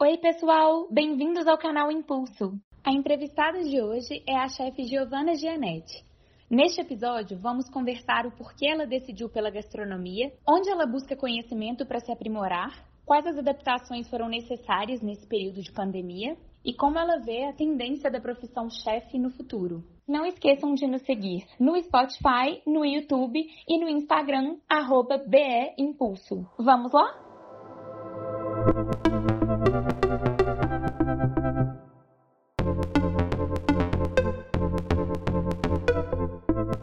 Oi, pessoal! Bem-vindos ao canal Impulso. A entrevistada de hoje é a chefe Giovanna Gianetti. Neste episódio, vamos conversar o porquê ela decidiu pela gastronomia, onde ela busca conhecimento para se aprimorar, quais as adaptações foram necessárias nesse período de pandemia e como ela vê a tendência da profissão chefe no futuro. Não esqueçam de nos seguir no Spotify, no YouTube e no Instagram, arroba BE Impulso. Vamos lá?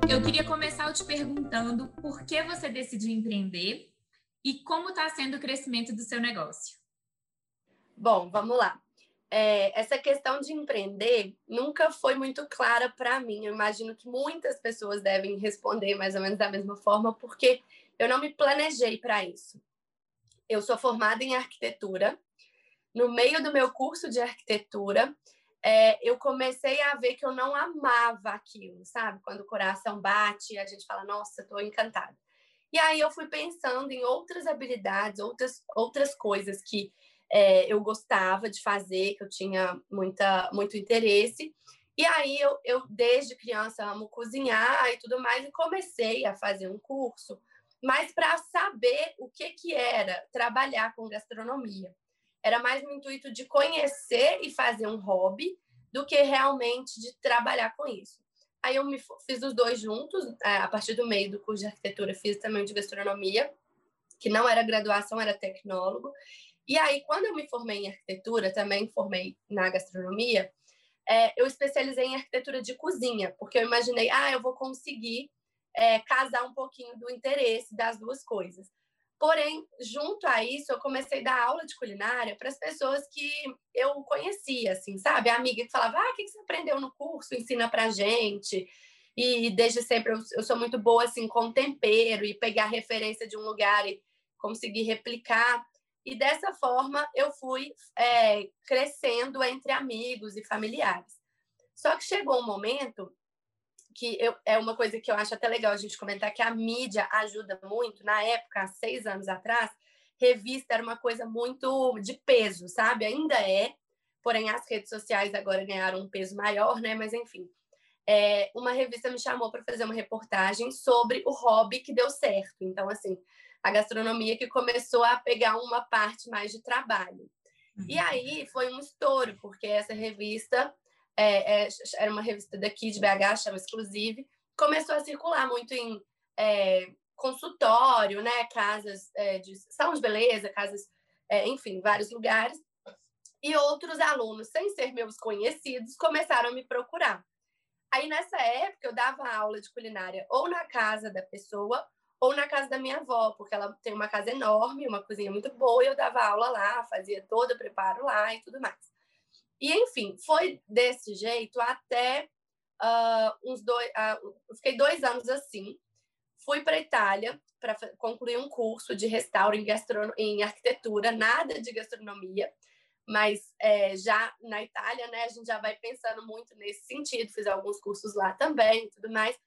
Eu queria começar te perguntando por que você decidiu empreender e como está sendo o crescimento do seu negócio. Bom, vamos lá. É, essa questão de empreender nunca foi muito clara para mim. Eu imagino que muitas pessoas devem responder mais ou menos da mesma forma, porque eu não me planejei para isso. Eu sou formada em arquitetura no meio do meu curso de arquitetura, é, eu comecei a ver que eu não amava aquilo, sabe? Quando o coração bate, a gente fala, nossa, estou encantada. E aí eu fui pensando em outras habilidades, outras, outras coisas que é, eu gostava de fazer, que eu tinha muita, muito interesse. E aí eu, eu, desde criança, amo cozinhar e tudo mais, e comecei a fazer um curso, mas para saber o que, que era trabalhar com gastronomia. Era mais no intuito de conhecer e fazer um hobby do que realmente de trabalhar com isso. Aí eu me fiz os dois juntos, é, a partir do meio do curso de arquitetura, fiz também de gastronomia, que não era graduação, era tecnólogo. E aí, quando eu me formei em arquitetura, também formei na gastronomia, é, eu especializei em arquitetura de cozinha, porque eu imaginei, ah, eu vou conseguir é, casar um pouquinho do interesse das duas coisas. Porém, junto a isso, eu comecei a dar aula de culinária para as pessoas que eu conhecia, assim, sabe? A amiga que falava, ah, o que você aprendeu no curso? Ensina para gente. E desde sempre eu, eu sou muito boa, assim, com tempero e pegar referência de um lugar e conseguir replicar. E dessa forma eu fui é, crescendo entre amigos e familiares. Só que chegou um momento que eu, é uma coisa que eu acho até legal a gente comentar, que a mídia ajuda muito. Na época, há seis anos atrás, revista era uma coisa muito de peso, sabe? Ainda é, porém as redes sociais agora ganharam um peso maior, né? Mas enfim, é, uma revista me chamou para fazer uma reportagem sobre o hobby que deu certo. Então, assim, a gastronomia que começou a pegar uma parte mais de trabalho. Uhum. E aí foi um estouro, porque essa revista é, é, era uma revista daqui de BH, chama Exclusive, começou a circular muito em é, consultório, né, casas é, de salão de beleza, casas, é, enfim, vários lugares. E outros alunos, sem ser meus conhecidos, começaram a me procurar. Aí, nessa época, eu dava aula de culinária ou na casa da pessoa ou na casa da minha avó, porque ela tem uma casa enorme, uma cozinha muito boa, e eu dava aula lá, fazia todo o preparo lá e tudo mais. E, enfim, foi desse jeito até uh, uns dois. Uh, fiquei dois anos assim. Fui para Itália para concluir um curso de restauro em, em arquitetura, nada de gastronomia, mas é, já na Itália, né, a gente já vai pensando muito nesse sentido. Fiz alguns cursos lá também e tudo mais.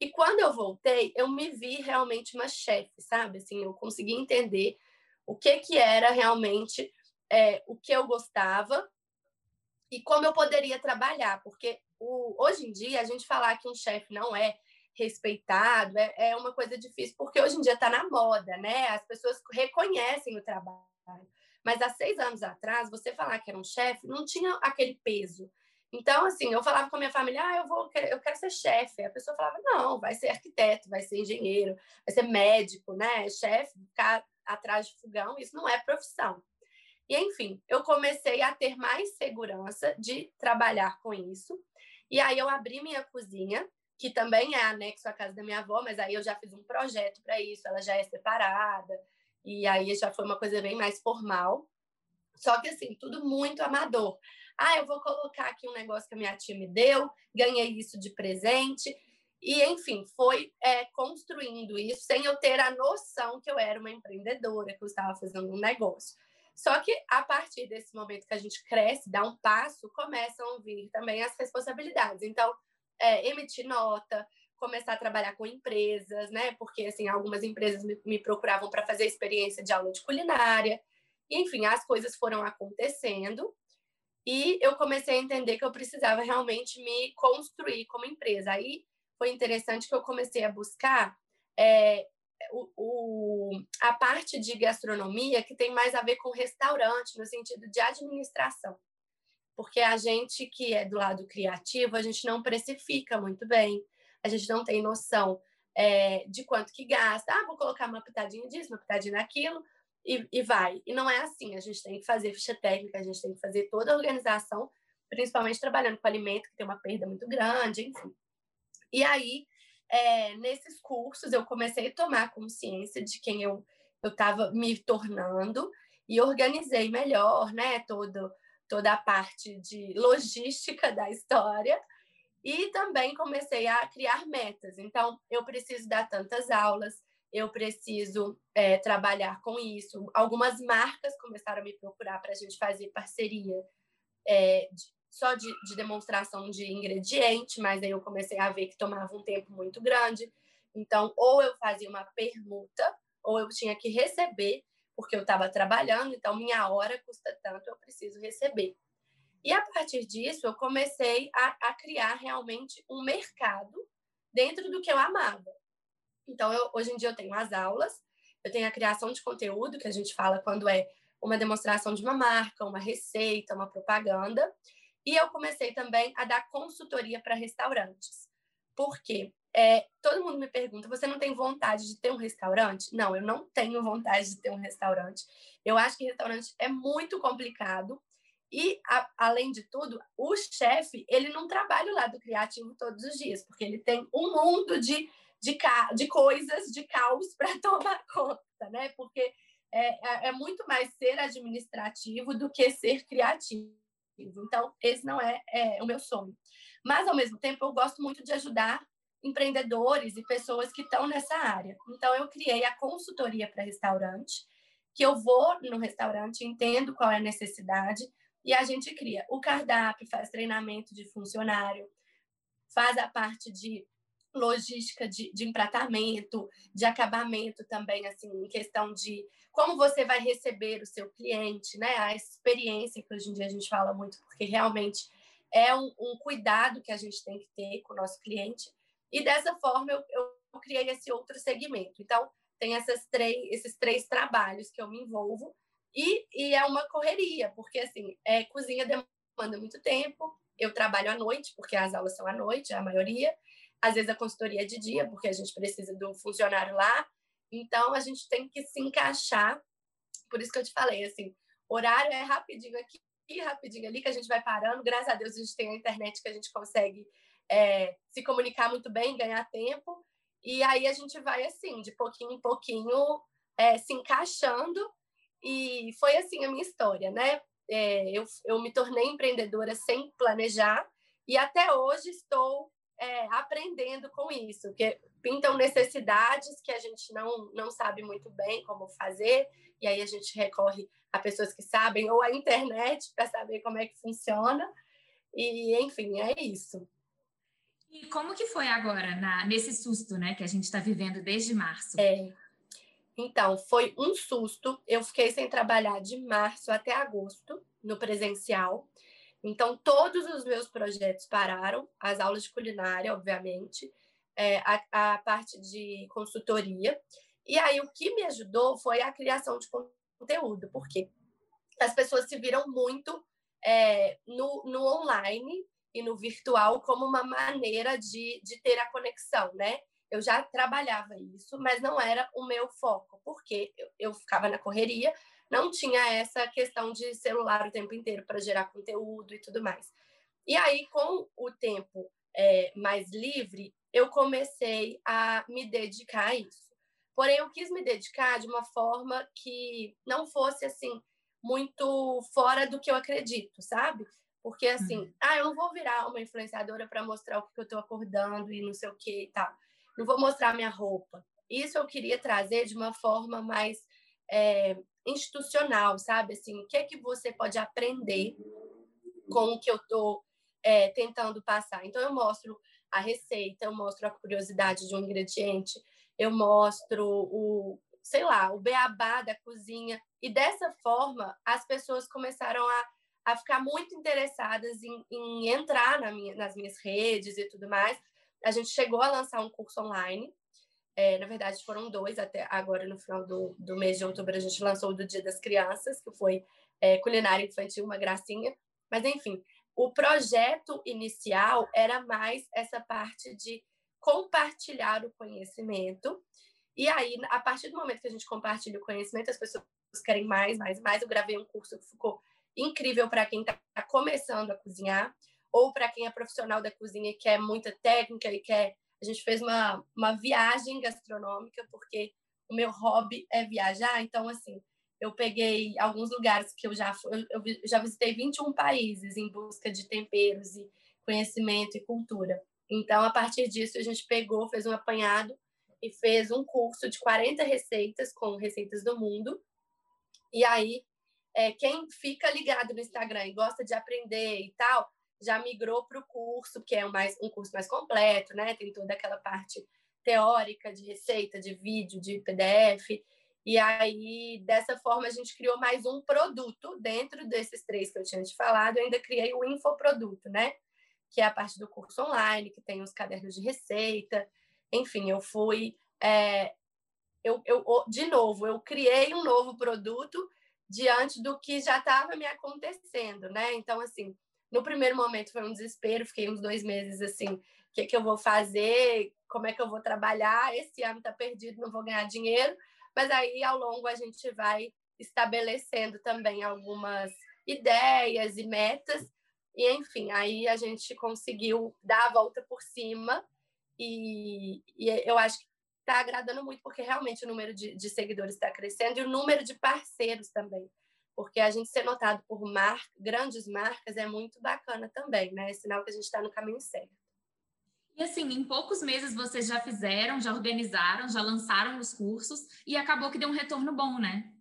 E quando eu voltei, eu me vi realmente uma chefe, sabe? Assim, eu consegui entender o que que era realmente é, o que eu gostava e como eu poderia trabalhar, porque o, hoje em dia a gente falar que um chefe não é respeitado é, é uma coisa difícil, porque hoje em dia está na moda, né? As pessoas reconhecem o trabalho. Mas há seis anos atrás, você falar que era um chefe não tinha aquele peso. Então, assim, eu falava com a minha família, ah, eu vou, eu quero ser chefe. A pessoa falava, não, vai ser arquiteto, vai ser engenheiro, vai ser médico, né? Chefe, ficar atrás de fogão, isso não é profissão. E, enfim, eu comecei a ter mais segurança de trabalhar com isso. E aí eu abri minha cozinha, que também é anexo à casa da minha avó, mas aí eu já fiz um projeto para isso, ela já é separada, e aí já foi uma coisa bem mais formal. Só que, assim, tudo muito amador. Ah, eu vou colocar aqui um negócio que a minha tia me deu, ganhei isso de presente. E, enfim, foi é, construindo isso sem eu ter a noção que eu era uma empreendedora, que eu estava fazendo um negócio. Só que a partir desse momento que a gente cresce, dá um passo, começam a vir também as responsabilidades. Então, é, emitir nota, começar a trabalhar com empresas, né? Porque assim, algumas empresas me, me procuravam para fazer experiência de aula de culinária. E, enfim, as coisas foram acontecendo e eu comecei a entender que eu precisava realmente me construir como empresa. Aí foi interessante que eu comecei a buscar é, o, o, a parte de gastronomia que tem mais a ver com restaurante, no sentido de administração. Porque a gente que é do lado criativo, a gente não precifica muito bem, a gente não tem noção é, de quanto que gasta. Ah, vou colocar uma pitadinha disso, uma pitadinha daquilo, e, e vai. E não é assim, a gente tem que fazer ficha técnica, a gente tem que fazer toda a organização, principalmente trabalhando com alimento, que tem uma perda muito grande, enfim. E aí, é, nesses cursos, eu comecei a tomar consciência de quem eu estava me tornando e organizei melhor, né, todo, toda a parte de logística da história. E também comecei a criar metas. Então, eu preciso dar tantas aulas, eu preciso é, trabalhar com isso. Algumas marcas começaram a me procurar para a gente fazer parceria é, só de, de, demonstração de ingrediente, mas aí eu comecei a ver que tomava um tempo muito grande. Então, ou eu fazia uma permuta, ou eu tinha que receber, porque eu estava trabalhando, então minha hora custa tanto, eu preciso receber. E a partir disso, eu comecei a, a criar realmente um mercado dentro do que eu amava. Então, eu, hoje em dia eu tenho as aulas, eu tenho a criação de conteúdo, que a gente fala quando é uma demonstração de uma marca, uma receita, uma propaganda. E eu comecei também a dar consultoria para restaurantes. Por quê? É, todo mundo me pergunta: você não tem vontade de ter um restaurante? Não, eu não tenho vontade de ter um restaurante. Eu acho que restaurante é muito complicado. E, a, além de tudo, o chefe, ele não trabalha o lado criativo todos os dias, porque ele tem um mundo de de, de coisas, de caos para tomar conta, né? Porque é, é, é muito mais ser administrativo do que ser criativo. Então, esse não é, é, o meu sonho. Mas, ao mesmo tempo, eu gosto muito de ajudar empreendedores e pessoas que estão nessa área. Então, eu criei a consultoria para restaurante, que eu vou no restaurante, entendo qual é a necessidade, e a gente cria o cardápio, faz treinamento de funcionário, faz a parte de logística de, de empratamento, de acabamento também, assim, em questão de como você vai receber o seu cliente, né? A experiência que hoje em dia a gente fala muito, porque realmente é um, um cuidado que a gente tem que ter com o nosso cliente. E dessa forma eu, eu criei esse outro segmento. Então, tem essas três, esses três trabalhos que eu me envolvo e, e é uma correria, porque assim, é, cozinha demanda muito tempo, eu trabalho à noite, porque as aulas são à noite, a maioria, às vezes a consultoria é de dia, porque a gente precisa do funcionário lá. Então, a gente tem que se encaixar. Por isso que eu te falei, assim, horário é rapidinho aqui e rapidinho ali, que a gente vai parando. Graças a Deus, a gente tem a internet que a gente consegue é, se comunicar muito bem, ganhar tempo. E aí a gente vai, assim, de pouquinho em pouquinho, é, se encaixando. E foi assim a minha história, né? É, eu, eu me tornei empreendedora sem planejar e até hoje estou é, aprendendo com isso, porque pintam necessidades que a gente não, não sabe muito bem como fazer, e aí a gente recorre a pessoas que sabem, ou a internet, para saber como é que funciona. E, enfim, é isso. E como que foi agora, na, nesse susto né, que a gente está vivendo desde março? É. Então, foi um susto. Eu fiquei sem trabalhar de março até agosto, no presencial. Então, todos os meus projetos pararam, as aulas de culinária, obviamente, é, a, a, parte de consultoria. E aí, o que me ajudou foi a criação de conteúdo, porque as pessoas se viram muito é, no, no online e no virtual como uma maneira de, de ter a conexão, né? Eu já trabalhava isso, mas não era o meu foco, porque eu, eu ficava na correria, não tinha essa questão de celular o tempo inteiro para gerar conteúdo e tudo mais. E aí, com o tempo é, mais livre, eu comecei a me dedicar a isso. Porém, eu quis me dedicar de uma forma que não fosse assim muito fora do que eu acredito, sabe? Porque assim, uhum. ah, eu não vou virar uma influenciadora para mostrar o que eu estou acordando e não sei o que e tal. Não vou mostrar minha roupa. Isso eu queria trazer de uma forma mais é, institucional, sabe? Assim, o que é que você pode aprender com o que eu estou é, tentando passar? Então, eu mostro a receita, eu mostro a curiosidade de um ingrediente, eu mostro o, sei lá, o beabá da cozinha. E dessa forma, as pessoas começaram a, a ficar muito interessadas em, em entrar na minha, nas minhas redes e tudo mais. A gente chegou a lançar um curso online. É, na verdade, foram dois até agora, no final do, do mês de outubro, a gente lançou o do Dia das Crianças, que foi é, culinária infantil, uma gracinha. Mas, enfim, o projeto inicial era mais essa parte de compartilhar o conhecimento. E aí, a partir do momento que a gente compartilha o conhecimento, as pessoas querem mais, mais, mais. Eu gravei um curso que ficou incrível para quem está começando a cozinhar ou para quem é profissional da cozinha e quer muita técnica e quer. A gente fez uma, uma viagem gastronômica, porque o meu hobby é viajar, então, assim, eu peguei alguns lugares que eu já eu, eu já visitei 21 países em busca de temperos e conhecimento e cultura. Então, a partir disso, a gente pegou, fez um apanhado e fez um curso de 40 receitas com receitas do mundo. E aí, é, quem fica ligado no Instagram e gosta de aprender e tal, já migrou para o curso, que é um, mais, um curso mais completo, né? Tem toda aquela parte teórica de receita, de vídeo, de PDF. E aí, dessa forma, a gente criou mais um produto dentro desses três que eu tinha te falado. Eu ainda criei o infoproduto, né? Que é a parte do curso online, que tem os cadernos de receita. Enfim, eu fui. É, eu, eu, de novo, eu criei um novo produto diante do que já estava me acontecendo, né? Então, assim, no primeiro momento foi um desespero, fiquei uns dois meses assim, o que, que eu vou fazer? Como é que eu vou trabalhar? Esse ano está perdido, não vou ganhar dinheiro. Mas aí, ao longo, a gente vai estabelecendo também algumas ideias e metas. E, enfim, aí a gente conseguiu dar a volta por cima. E, e eu acho que está agradando muito, porque realmente o número de, de seguidores está crescendo e o número de parceiros também porque a gente ser notado por mar... grandes marcas é muito bacana também, né? É sinal que a gente está no caminho certo. E assim, em poucos meses vocês já fizeram, já organizaram, já lançaram os cursos e acabou que deu um retorno bom, né?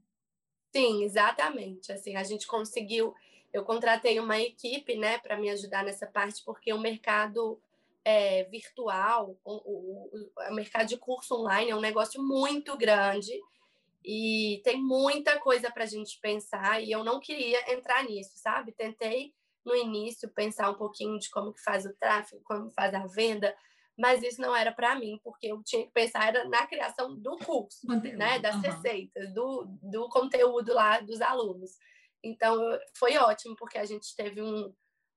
Sim, exatamente. Assim, a gente conseguiu. Eu contratei uma equipe, né, para me ajudar nessa parte, porque o mercado é, virtual, o, o, o mercado de curso online é um negócio muito grande e tem muita coisa para a gente pensar e eu não queria entrar nisso, sabe? Tentei no início pensar um pouquinho de como que faz o tráfego, como faz a venda, mas isso não era para mim, porque eu tinha que pensar era na criação do curso, conteúdo. né, das uhum. receitas, do, do conteúdo lá dos alunos. Então, foi ótimo, porque a gente teve um,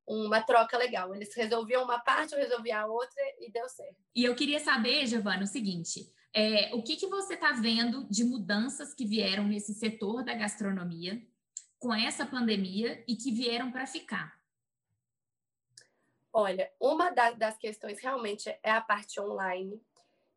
uma troca legal. Eles resolviam uma parte, eu resolvia a outra e deu certo. E eu queria saber, Giovana, o seguinte: é, o que, que você está vendo de mudanças que vieram nesse setor da gastronomia com essa pandemia e que vieram para ficar? Olha, uma das questões realmente é a parte online.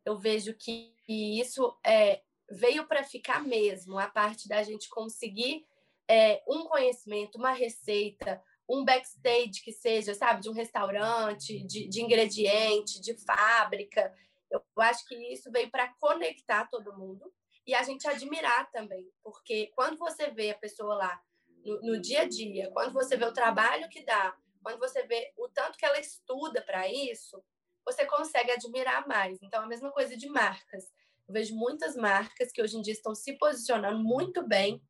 Eu vejo que isso é, veio para ficar mesmo, a parte da gente conseguir é, um conhecimento, uma receita, um backstage que seja, sabe, de um restaurante, de, de ingrediente, de fábrica. Eu acho que isso veio para conectar todo mundo e a gente admirar também, porque quando você vê a pessoa lá no, no dia a dia, quando você vê o trabalho que dá, quando você vê o tanto que ela estuda para isso, você consegue admirar mais. Então, a mesma coisa de marcas. Eu vejo muitas marcas que hoje em dia estão se posicionando muito bem,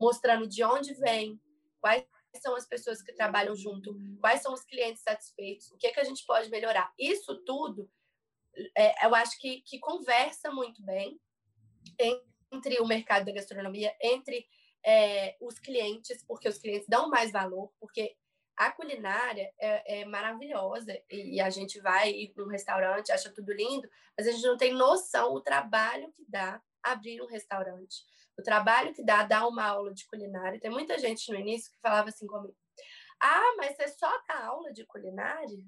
mostrando de onde vem, quais são as pessoas que trabalham junto, quais são os clientes satisfeitos, o que, é que a gente pode melhorar. Isso tudo, é, eu acho que, que conversa muito bem entre o mercado da gastronomia, entre é, os clientes, porque os clientes dão mais valor, porque a culinária é, é maravilhosa e, a gente vai para um restaurante, acha tudo lindo, mas a gente não tem noção o trabalho que dá abrir um restaurante, o trabalho que dá dar uma aula de culinária. Tem muita gente no início que falava assim comigo: Ah, mas você só dá aula de culinária?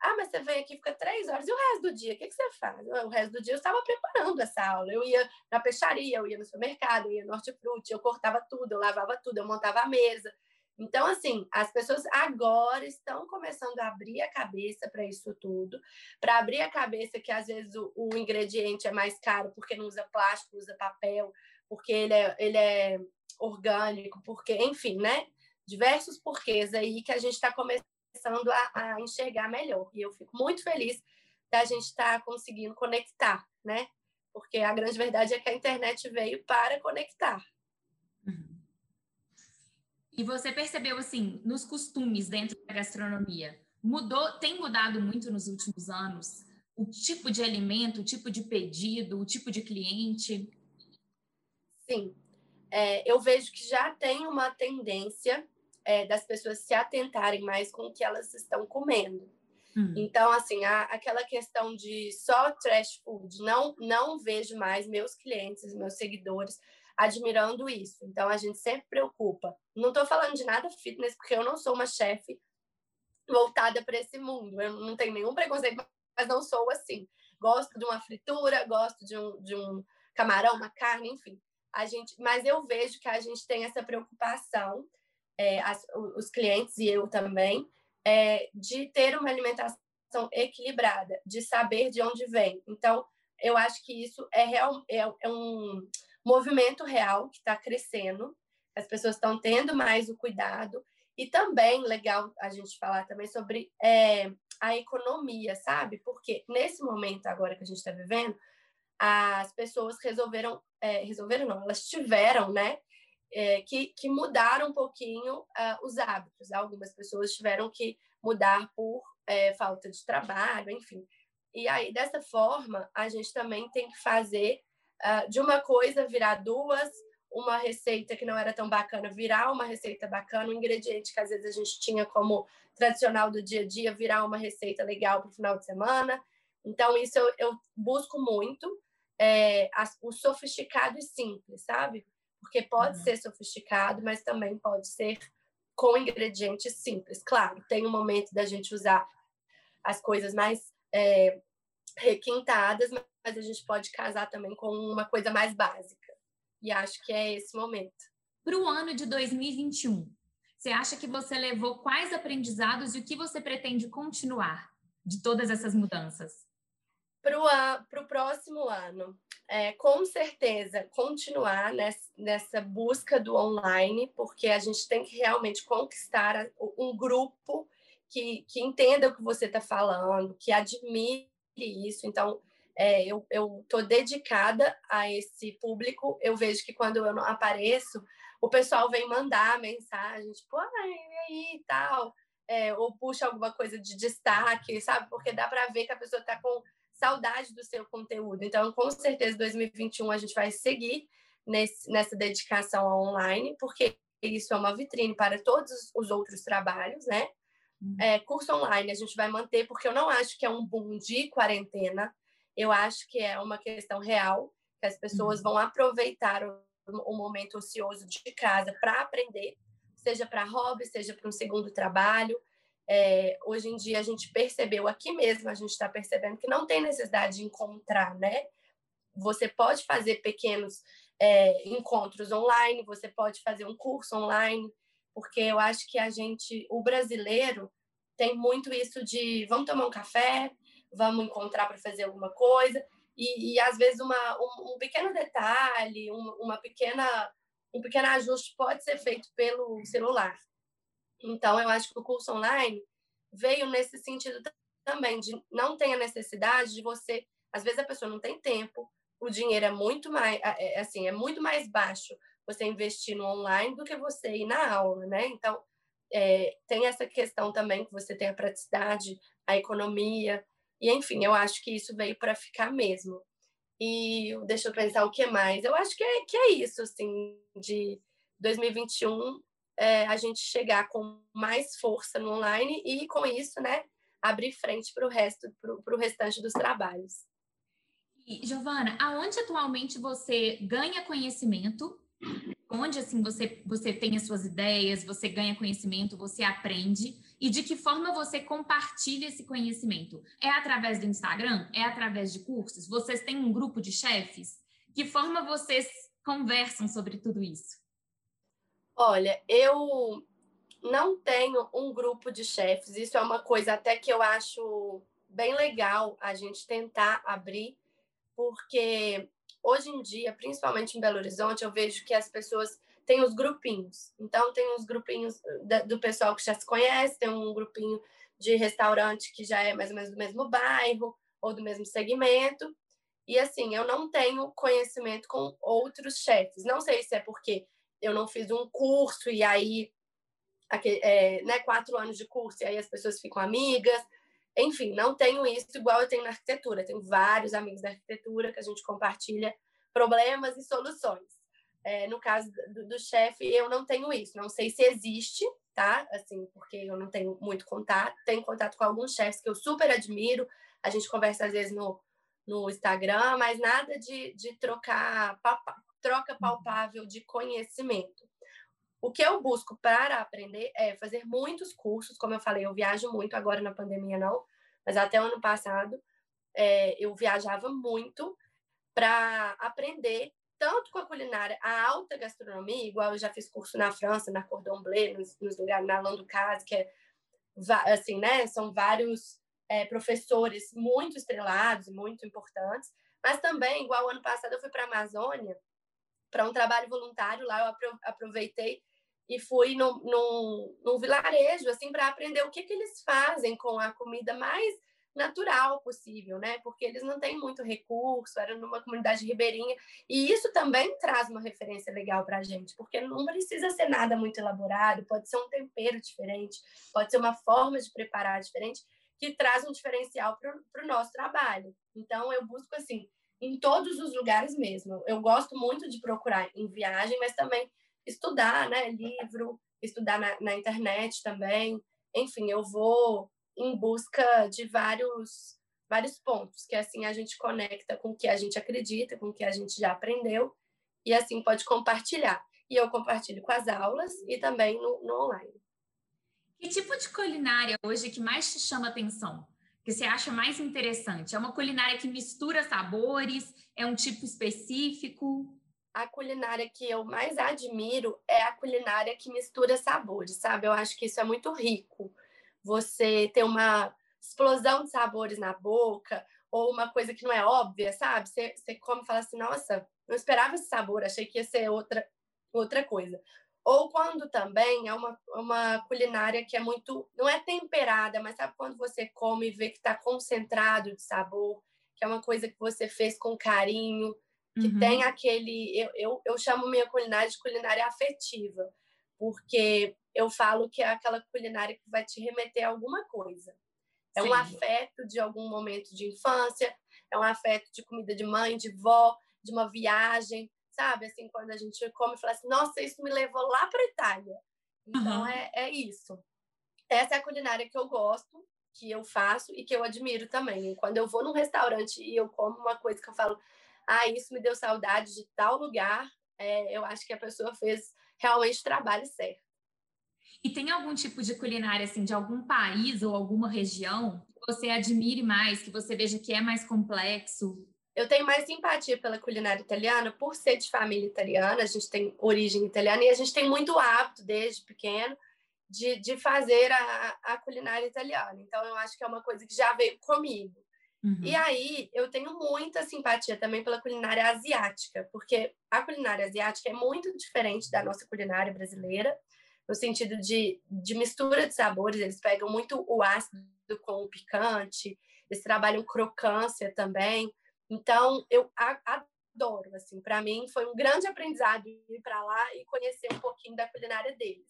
Ah, mas você vem aqui fica três horas e o resto do dia, o que, que você faz? O resto do dia eu estava preparando essa aula. Eu ia na peixaria, eu ia no supermercado, eu ia no hortifruti, eu cortava tudo, eu lavava tudo, eu montava a mesa. Então, assim, as pessoas agora estão começando a abrir a cabeça para isso tudo, para abrir a cabeça que às vezes o, o, ingrediente é mais caro porque não usa plástico, usa papel, porque ele é, ele é orgânico, porque, enfim, né? Diversos porquês aí que a gente está começando a, a, enxergar melhor. E eu fico muito feliz da gente estar tá conseguindo conectar, né? porque a grande verdade é que a internet veio para conectar. Uhum. E você percebeu, assim, nos costumes dentro da gastronomia, mudou, tem mudado muito nos últimos anos? O tipo de alimento, o tipo de pedido, o tipo de cliente? Sim, é, eu vejo que já tem uma tendência é, das pessoas se atentarem mais com o que elas estão comendo. Hum. Então, assim, a, aquela questão de só trash food, não, não vejo mais meus clientes, meus seguidores admirando isso. Então, a gente sempre preocupa. Não estou falando de nada fitness, porque eu não sou uma chefe voltada para esse mundo. Eu não tenho nenhum preconceito, mas não sou assim. Gosto de uma fritura, gosto de um, de um camarão, uma carne, enfim. A gente, mas eu vejo que a gente tem essa preocupação, é, as, os clientes e eu também, é, de ter uma alimentação equilibrada, de saber de onde vem. Então, eu acho que isso é, real, é, é um movimento real que está crescendo, as pessoas estão tendo mais o cuidado, e também legal a gente falar também sobre é, a economia, sabe? Porque nesse momento agora que a gente está vivendo, as pessoas resolveram, é, resolveram não, elas tiveram, né, é, que, que mudaram um pouquinho uh, os hábitos. Algumas pessoas tiveram que mudar por é, falta de trabalho, enfim. E aí, dessa forma, a gente também tem que fazer uh, de uma coisa virar duas, uma receita que não era tão bacana virar uma receita bacana, um ingrediente que às vezes a gente tinha como tradicional do dia a dia virar uma receita legal para o final de semana. Então, isso eu, eu busco muito, é, o sofisticado e simples, sabe? Porque pode uhum. ser sofisticado, mas também pode ser com ingredientes simples. Claro, tem um momento da gente usar as coisas mais é, requintadas, mas a gente pode casar também com uma coisa mais básica. E acho que é esse momento. Para o ano de 2021, você acha que você levou quais aprendizados e o que você pretende continuar de todas essas mudanças? Para o próximo ano, é, com certeza continuar nessa, nessa, busca do online, porque a gente tem que realmente conquistar um grupo que, que entenda o que você está falando, que admire isso. Então, é, eu estou dedicada a esse público. Eu vejo que quando eu não apareço, o pessoal vem mandar mensagem, tipo, ah, e aí, tal. É, ou puxa alguma coisa de destaque, sabe? Porque dá para ver que a pessoa está com saudade do seu conteúdo. Então, com certeza, 2021 a gente vai seguir nesse, nessa dedicação ao online, porque isso é uma vitrine para todos os outros trabalhos, né? Uhum. É, curso online a gente vai manter, porque eu não acho que é um boom de quarentena, eu acho que é uma questão real, que as pessoas uhum. vão aproveitar o, o momento ocioso de casa para aprender, seja para hobby, seja para um segundo trabalho. É, hoje em dia a gente percebeu aqui mesmo, a gente está percebendo que não tem necessidade de encontrar, né? Você pode fazer pequenos é, encontros online, você pode fazer um curso online, porque eu acho que a gente, o brasileiro, tem muito isso de vamos tomar um café, vamos encontrar para fazer alguma coisa, e, e às vezes uma, um, um pequeno detalhe, uma, uma pequena, um pequeno ajuste pode ser feito pelo celular. Então, eu acho que o curso online veio nesse sentido também, de não ter a necessidade de você. Às vezes a pessoa não tem tempo, o dinheiro é muito mais, é, assim, é muito mais baixo você investir no online do que você ir na aula, né? Então, é, tem essa questão também que você tem a praticidade, a economia, e enfim, eu acho que isso veio para ficar mesmo. E deixa eu pensar o que mais. Eu acho que é, que é isso, assim, de 2021 é, a gente chegar com mais força no online e, com isso, né, abrir frente para o resto, para o restante dos trabalhos. Giovana, aonde atualmente você ganha conhecimento? Onde assim você, você tem as suas ideias, você ganha conhecimento, você aprende e de que forma você compartilha esse conhecimento? É através do Instagram? É através de cursos? Vocês têm um grupo de chefes? Que forma vocês conversam sobre tudo isso? Olha, eu não tenho um grupo de chefes. Isso é uma coisa até que eu acho bem legal a gente tentar abrir, porque hoje em dia, principalmente em Belo Horizonte, eu vejo que as pessoas têm os grupinhos. Então, tem os grupinhos do pessoal que já se conhece, tem um grupinho de restaurante que já é mais ou menos do mesmo bairro ou do mesmo segmento. E assim, eu não tenho conhecimento com outros chefes. Não sei se é porque eu não fiz um curso e aí é, né, quatro anos de curso e aí as pessoas ficam amigas. Enfim, não tenho isso igual eu tenho na arquitetura. Tenho vários amigos da arquitetura que a gente compartilha problemas e soluções. É, no caso do, do chefe, eu não tenho isso. Não sei se existe, tá? Assim, porque eu não tenho muito contato. Tenho contato com alguns chefes que eu super admiro. A gente conversa às vezes no, no Instagram, mas nada de, de trocar troca palpável de conhecimento. O que eu busco para aprender é fazer muitos cursos, como eu falei, eu viajo muito, agora na pandemia não, mas até o ano passado é, eu viajava muito para aprender tanto com a culinária, a alta gastronomia, igual eu já fiz curso na França, na Cordon Bleu, nos, nos lugares, na Landucase, que é, assim, né, são vários é, professores muito estrelados, muito importantes, mas também, igual ano passado eu fui para a Amazônia, para um trabalho voluntário lá, eu aproveitei e fui num, vilarejo, assim, para aprender o que, que eles fazem com a comida mais natural possível, né? Porque eles não têm muito recurso, era numa comunidade ribeirinha, e isso também traz uma referência legal para a gente, porque não precisa ser nada muito elaborado, pode ser um tempero diferente, pode ser uma forma de preparar diferente, que traz um diferencial para o nosso trabalho. Então, eu busco, assim, em todos os lugares mesmo. Eu gosto muito de procurar em viagem, mas também estudar, né? Livro, estudar na, na internet também. Enfim, eu vou em busca de vários vários pontos, que assim a gente conecta com o que a gente acredita, com o que a gente já aprendeu, e assim pode compartilhar. E eu compartilho com as aulas e também no, no online. Que tipo de culinária hoje que mais te chama atenção? Que você acha mais interessante? É uma culinária que mistura sabores? É um tipo específico? A culinária que eu mais admiro é a culinária que mistura sabores, sabe? Eu acho que isso é muito rico você ter uma explosão de sabores na boca, ou uma coisa que não é óbvia, sabe? Você, você come e fala assim, nossa, não esperava esse sabor, achei que ia ser outra, outra coisa. Ou quando também é uma, uma culinária que é muito, não é temperada, mas sabe quando você come e vê que está concentrado de sabor, que é uma coisa que você fez com carinho, que uhum. tem aquele. Eu, eu, eu chamo minha culinária de culinária afetiva, porque eu falo que é aquela culinária que vai te remeter a alguma coisa. É Sim. um afeto de algum momento de infância, é um afeto de comida de mãe, de vó, de uma viagem, sabe? Assim, quando a gente come e fala assim, nossa, isso me levou lá para Itália. Então, uhum. é, é isso. Essa é a culinária que eu gosto, que eu faço e que eu admiro também. Quando eu vou num restaurante e eu como uma coisa que eu falo, ah, isso me deu saudade de tal lugar, é, eu acho que a pessoa fez realmente o trabalho certo. E tem algum tipo de culinária, assim, de algum país ou alguma região que você admire mais, que você veja que é mais complexo? Eu tenho mais simpatia pela culinária italiana por ser de família italiana, a gente tem origem italiana e a gente tem muito hábito desde pequeno de, de fazer a, a culinária italiana. Então, eu acho que é uma coisa que já veio comigo. Uhum. E aí, eu tenho muita simpatia também pela culinária asiática, porque a culinária asiática é muito diferente da nossa culinária brasileira no sentido de, de mistura de sabores, eles pegam muito o ácido com o picante, eles trabalham crocância também. Então, eu adoro, assim, para mim foi um grande aprendizado ir para lá e conhecer um pouquinho da culinária deles.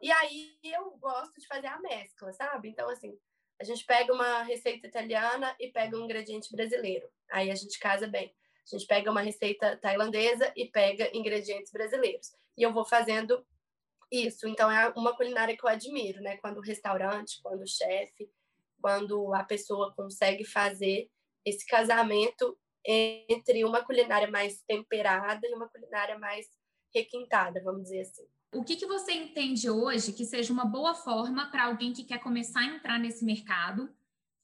E aí eu gosto de fazer a mescla, sabe? Então, assim, a gente pega uma receita italiana e pega um ingrediente brasileiro. Aí a gente casa bem. A gente pega uma receita tailandesa e pega ingredientes brasileiros. E eu vou fazendo isso, então é uma culinária que eu admiro, né? Quando o restaurante, quando o chefe, quando a pessoa consegue fazer esse casamento entre uma culinária mais temperada e uma culinária mais requintada, vamos dizer assim. O que, que você entende hoje que seja uma boa forma para alguém que quer começar a entrar nesse mercado,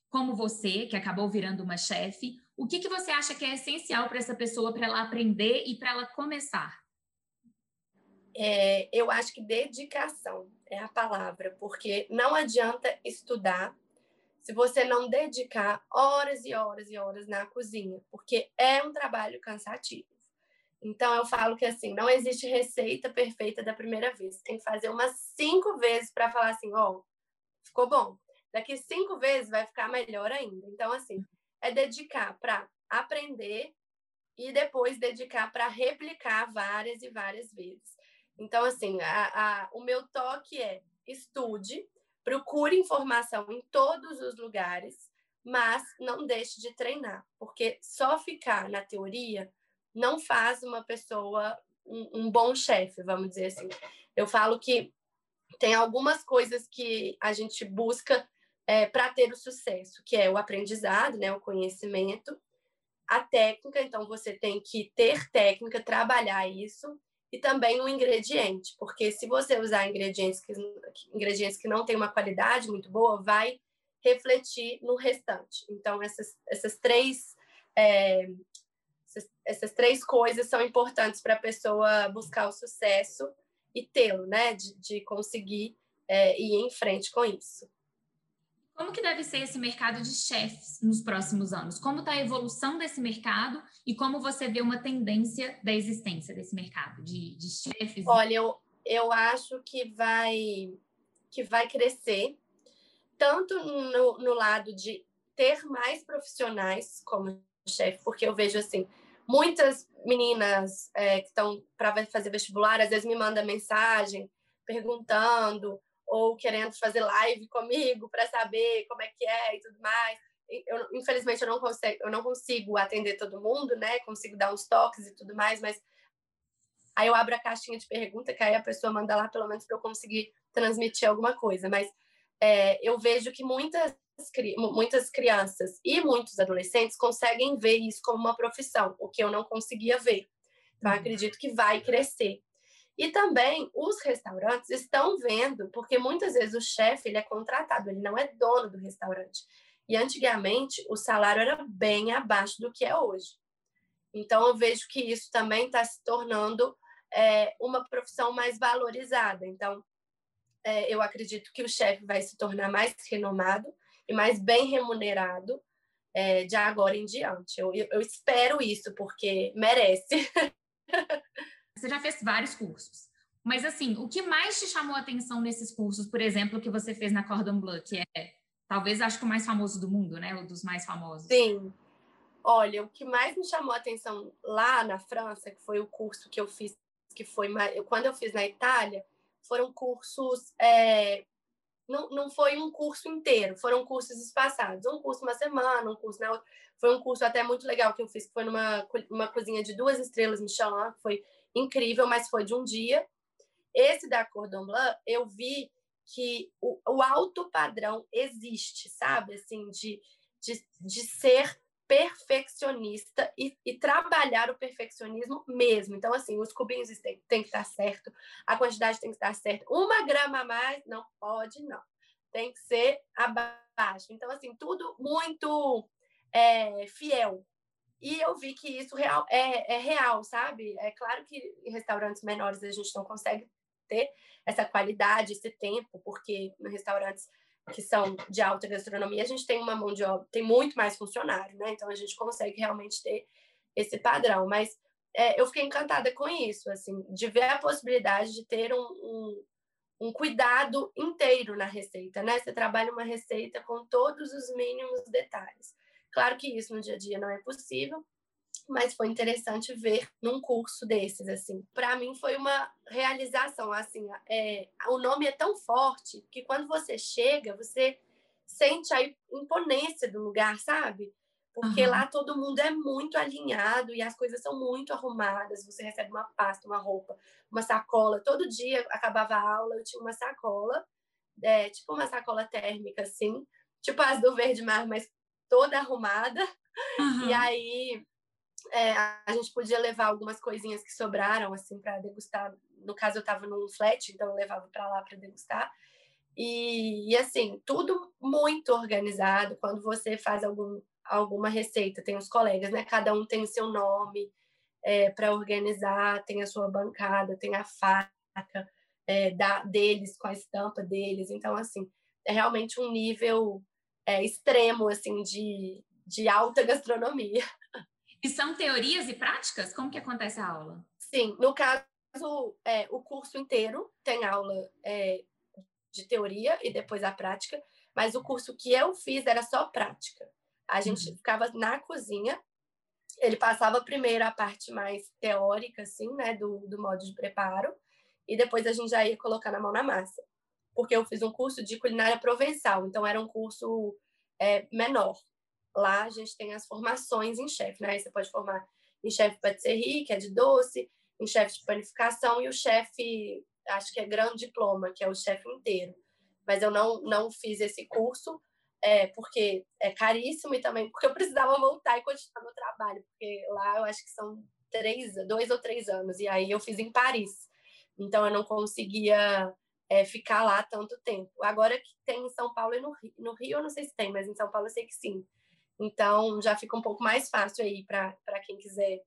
como você, que acabou virando uma chefe? O que, que você acha que é essencial para essa pessoa para ela aprender e para ela começar? é, eu acho que dedicação é a palavra, porque não adianta estudar se você não dedicar horas e horas e horas na cozinha, porque é um trabalho cansativo. Então eu falo que assim, não existe receita perfeita da primeira vez. Tem que fazer umas cinco vezes para falar assim, ó, oh, ficou bom. Daqui cinco vezes vai ficar melhor ainda. Então assim, é dedicar para aprender e depois dedicar para replicar várias e várias vezes. Então, assim, a, a, o meu toque é estude, procure informação em todos os lugares, mas não deixe de treinar, porque só ficar na teoria não faz uma pessoa um, um bom chefe, vamos dizer assim. Eu falo que tem algumas coisas que a gente busca é, para ter o sucesso, que é o aprendizado, né, o conhecimento, a técnica, então você tem que ter técnica, trabalhar isso, e também o ingrediente, porque se você usar ingredientes que, ingredientes que não têm uma qualidade muito boa, vai refletir no restante. Então, essas, essas três. É, essas, essas, três coisas são importantes para a pessoa buscar o sucesso e tê-lo, né? De, de conseguir é, ir em frente com isso. Como que deve ser esse mercado de chefes nos próximos anos? Como está a evolução desse mercado e como você vê uma tendência da existência desse mercado de, de chefes? Olha, eu, eu acho que vai, que vai crescer, tanto no, no lado de ter mais profissionais como chefe, porque eu vejo assim, muitas meninas é, que estão para fazer vestibular, às vezes me mandam mensagem perguntando ou querendo fazer live comigo para saber como é que é e tudo mais. Eu, infelizmente eu não consigo, eu não consigo atender todo mundo, né? Consigo dar uns toques e tudo mais, mas aí eu abro a caixinha de pergunta que aí a pessoa manda lá pelo menos para eu conseguir transmitir alguma coisa. Mas é, eu vejo que muitas muitas crianças e muitos adolescentes conseguem ver isso como uma profissão, o que eu não conseguia ver. Então, uhum. acredito que vai crescer. E também os restaurantes estão vendo, porque muitas vezes o chefe ele é contratado, ele não é dono do restaurante. E antigamente o salário era bem abaixo do que é hoje. Então eu vejo que isso também está se tornando é, uma profissão mais valorizada. Então é, eu acredito que o chefe vai se tornar mais renomado e mais bem remunerado é, de agora em diante. Eu, eu, eu espero isso, porque merece. Você já fez vários cursos. Mas, assim, o que mais te chamou a atenção nesses cursos, por exemplo, que você fez na Cordon Bleu, que é, talvez, acho que o mais famoso do mundo, né? O dos mais famosos. Sim. Olha, o que mais me chamou a atenção lá na França, que foi o curso que eu fiz, que foi quando eu fiz na Itália, foram cursos. É, não, não foi um curso inteiro, foram cursos espaçados. Um curso uma semana, um curso na outra. Foi um curso até muito legal que eu fiz, que foi numa uma cozinha de duas estrelas Michelin, que foi incrível, mas foi de um dia. Esse da Cordon Bleu, eu vi que o, o alto padrão existe, sabe? Assim, de, de, de ser perfeccionista e, e, trabalhar o perfeccionismo mesmo. Então, assim, os cubinhos têm, têm que estar certo, a quantidade tem que estar certa. Uma grama a mais, não pode, não. Tem que ser abaixo. Então, assim, tudo muito é, fiel e eu vi que isso real, é, é real, sabe? É claro que em restaurantes menores a gente não consegue ter essa qualidade, esse tempo, porque em restaurantes que são de alta gastronomia, a gente tem uma mão de obra, tem muito mais funcionário, né? Então a gente consegue realmente ter esse padrão. Mas é, eu fiquei encantada com isso, assim, de ver a possibilidade de ter um, um, um, cuidado inteiro na receita, né? Você trabalha uma receita com todos os mínimos detalhes. Claro que isso no dia a dia não é possível, mas foi interessante ver num curso desses, assim. Para mim foi uma realização, assim, é, o nome é tão forte que quando você chega, você sente a imponência do lugar, sabe? Porque uhum. lá todo mundo é muito alinhado e as coisas são muito arrumadas. Você recebe uma pasta, uma roupa, uma sacola. Todo dia acabava a aula, eu tinha uma sacola, é, tipo uma sacola térmica, assim, tipo as do Verde Mar, mas toda arrumada. Uhum. E aí é, a gente podia levar algumas coisinhas que sobraram assim para degustar. No caso eu estava num flat, então eu levava para lá para degustar. E, e, assim, tudo muito organizado. Quando você faz algum, alguma receita, tem os colegas, né? Cada um tem o seu nome é, para organizar, tem a sua bancada, tem a faca é, da, deles com a estampa deles. Então, assim, é realmente um nível é, extremo, assim, de, de alta gastronomia. E são teorias e práticas? Como que acontece a aula? Sim, no caso, é, o curso inteiro tem aula é, de teoria e depois a prática, mas o curso que eu fiz era só prática. A gente uhum. ficava na cozinha ele passava primeiro a parte mais teórica, assim, né, do, do modo de preparo, e depois a gente já ia colocar na mão na massa. Porque eu fiz um curso de culinária provençal, então era um curso é, menor. Lá a gente tem as formações em chefe, né? você pode formar em chefe patisserie, que é de doce, em chefe de panificação e o chefe, acho que é grande diploma, que é o chefe inteiro. Mas eu não, não fiz esse curso, é, porque é caríssimo e também porque eu precisava voltar e continuar meu trabalho, porque lá eu acho que são três, dois ou três anos, e aí eu fiz em Paris, então eu não conseguia é, ficar lá tanto tempo. Agora que tem em São Paulo e no Rio, no Rio eu não sei se tem, mas em São Paulo eu sei que sim. Então já fica um pouco mais fácil aí para quem quiser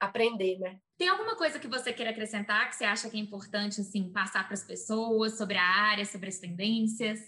aprender, né? Tem alguma coisa que você queira acrescentar que você acha que é importante assim passar para as pessoas sobre a área, sobre as tendências?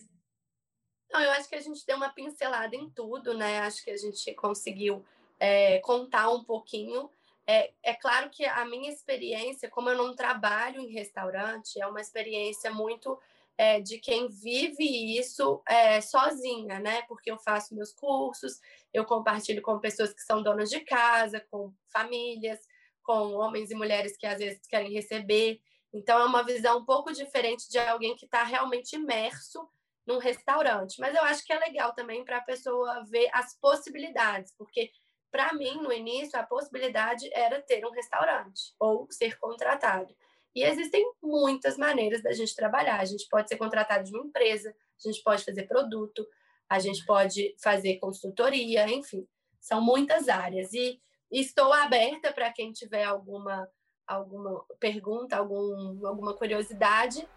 Não, eu acho que a gente deu uma pincelada em tudo, né? Acho que a gente conseguiu é, contar um pouquinho. É, é claro que a minha experiência, como eu não trabalho em restaurante, é uma experiência muito é, de quem vive isso é, sozinha, né? Porque eu faço meus cursos, eu compartilho com pessoas que são donas de casa, com famílias, com homens e mulheres que às vezes querem receber. Então, é uma visão um pouco diferente de alguém que está realmente imerso num restaurante. Mas eu acho que é legal também para a pessoa ver as possibilidades, porque para mim, no início, a possibilidade era ter um restaurante ou ser contratado. E existem muitas maneiras da gente trabalhar. A gente pode ser contratado de uma empresa, a gente pode fazer produto, a gente pode fazer consultoria, enfim, são muitas áreas. E estou aberta para quem tiver alguma, alguma pergunta, algum, alguma curiosidade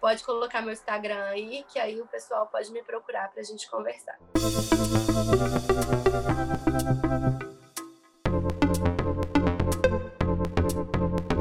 pode colocar meu Instagram aí, que aí o pessoal pode me procurar para a gente conversar. Música